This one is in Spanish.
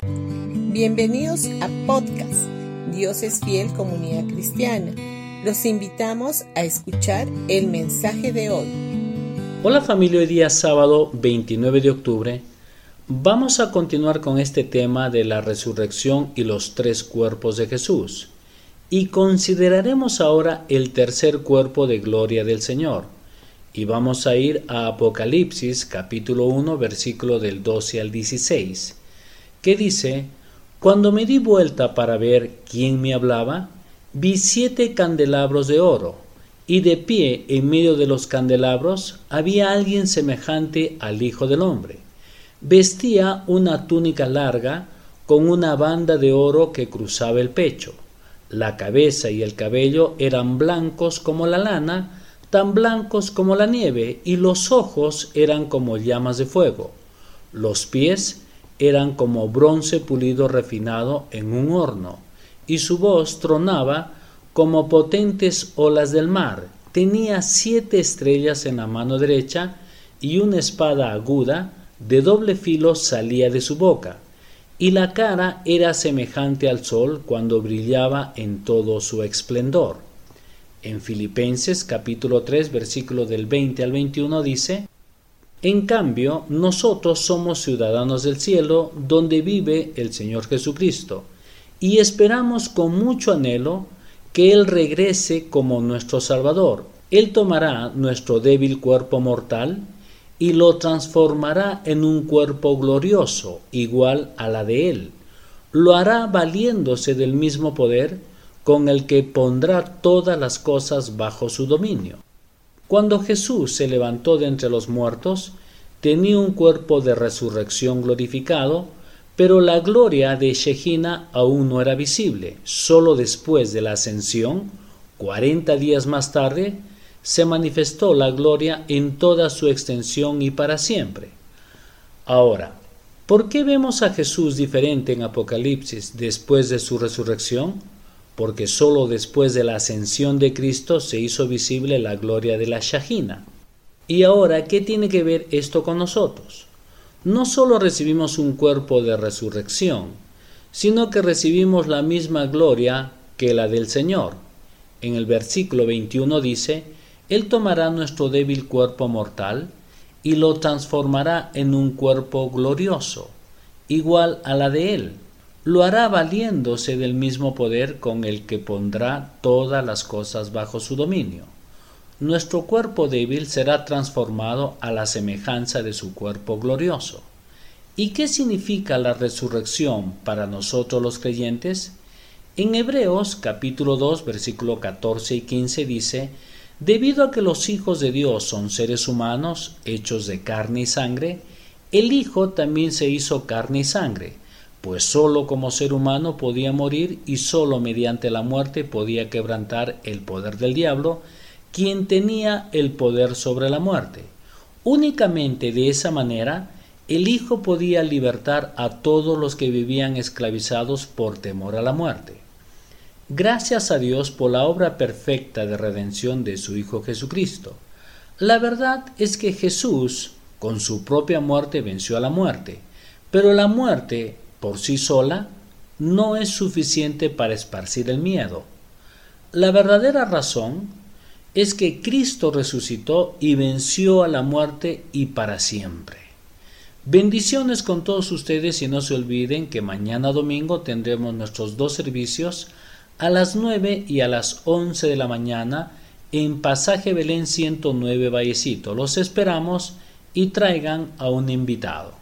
Bienvenidos a podcast Dios es fiel comunidad cristiana. Los invitamos a escuchar el mensaje de hoy. Hola familia, hoy día sábado 29 de octubre vamos a continuar con este tema de la resurrección y los tres cuerpos de Jesús. Y consideraremos ahora el tercer cuerpo de gloria del Señor. Y vamos a ir a Apocalipsis capítulo 1 versículo del 12 al 16, que dice, Cuando me di vuelta para ver quién me hablaba, vi siete candelabros de oro, y de pie en medio de los candelabros había alguien semejante al Hijo del Hombre. Vestía una túnica larga con una banda de oro que cruzaba el pecho la cabeza y el cabello eran blancos como la lana, tan blancos como la nieve, y los ojos eran como llamas de fuego. Los pies eran como bronce pulido refinado en un horno, y su voz tronaba como potentes olas del mar. Tenía siete estrellas en la mano derecha, y una espada aguda de doble filo salía de su boca y la cara era semejante al sol cuando brillaba en todo su esplendor. En Filipenses capítulo 3 versículo del 20 al 21 dice, En cambio, nosotros somos ciudadanos del cielo, donde vive el Señor Jesucristo, y esperamos con mucho anhelo que Él regrese como nuestro Salvador. Él tomará nuestro débil cuerpo mortal, y lo transformará en un cuerpo glorioso, igual a la de él. Lo hará valiéndose del mismo poder con el que pondrá todas las cosas bajo su dominio. Cuando Jesús se levantó de entre los muertos, tenía un cuerpo de resurrección glorificado, pero la gloria de Shejina aún no era visible. Solo después de la ascensión, cuarenta días más tarde, se manifestó la gloria en toda su extensión y para siempre. Ahora, ¿por qué vemos a Jesús diferente en Apocalipsis después de su resurrección? Porque sólo después de la ascensión de Cristo se hizo visible la gloria de la Shahina. Y ahora, ¿qué tiene que ver esto con nosotros? No sólo recibimos un cuerpo de resurrección, sino que recibimos la misma gloria que la del Señor. En el versículo 21 dice, él tomará nuestro débil cuerpo mortal y lo transformará en un cuerpo glorioso, igual a la de Él. Lo hará valiéndose del mismo poder con el que pondrá todas las cosas bajo su dominio. Nuestro cuerpo débil será transformado a la semejanza de su cuerpo glorioso. ¿Y qué significa la resurrección para nosotros los creyentes? En Hebreos capítulo 2 versículo 14 y 15 dice, Debido a que los hijos de Dios son seres humanos hechos de carne y sangre, el Hijo también se hizo carne y sangre, pues sólo como ser humano podía morir y sólo mediante la muerte podía quebrantar el poder del diablo, quien tenía el poder sobre la muerte. Únicamente de esa manera el Hijo podía libertar a todos los que vivían esclavizados por temor a la muerte. Gracias a Dios por la obra perfecta de redención de su Hijo Jesucristo. La verdad es que Jesús, con su propia muerte, venció a la muerte, pero la muerte, por sí sola, no es suficiente para esparcir el miedo. La verdadera razón es que Cristo resucitó y venció a la muerte y para siempre. Bendiciones con todos ustedes y no se olviden que mañana domingo tendremos nuestros dos servicios a las 9 y a las 11 de la mañana en Pasaje Belén 109 Vallecito. Los esperamos y traigan a un invitado.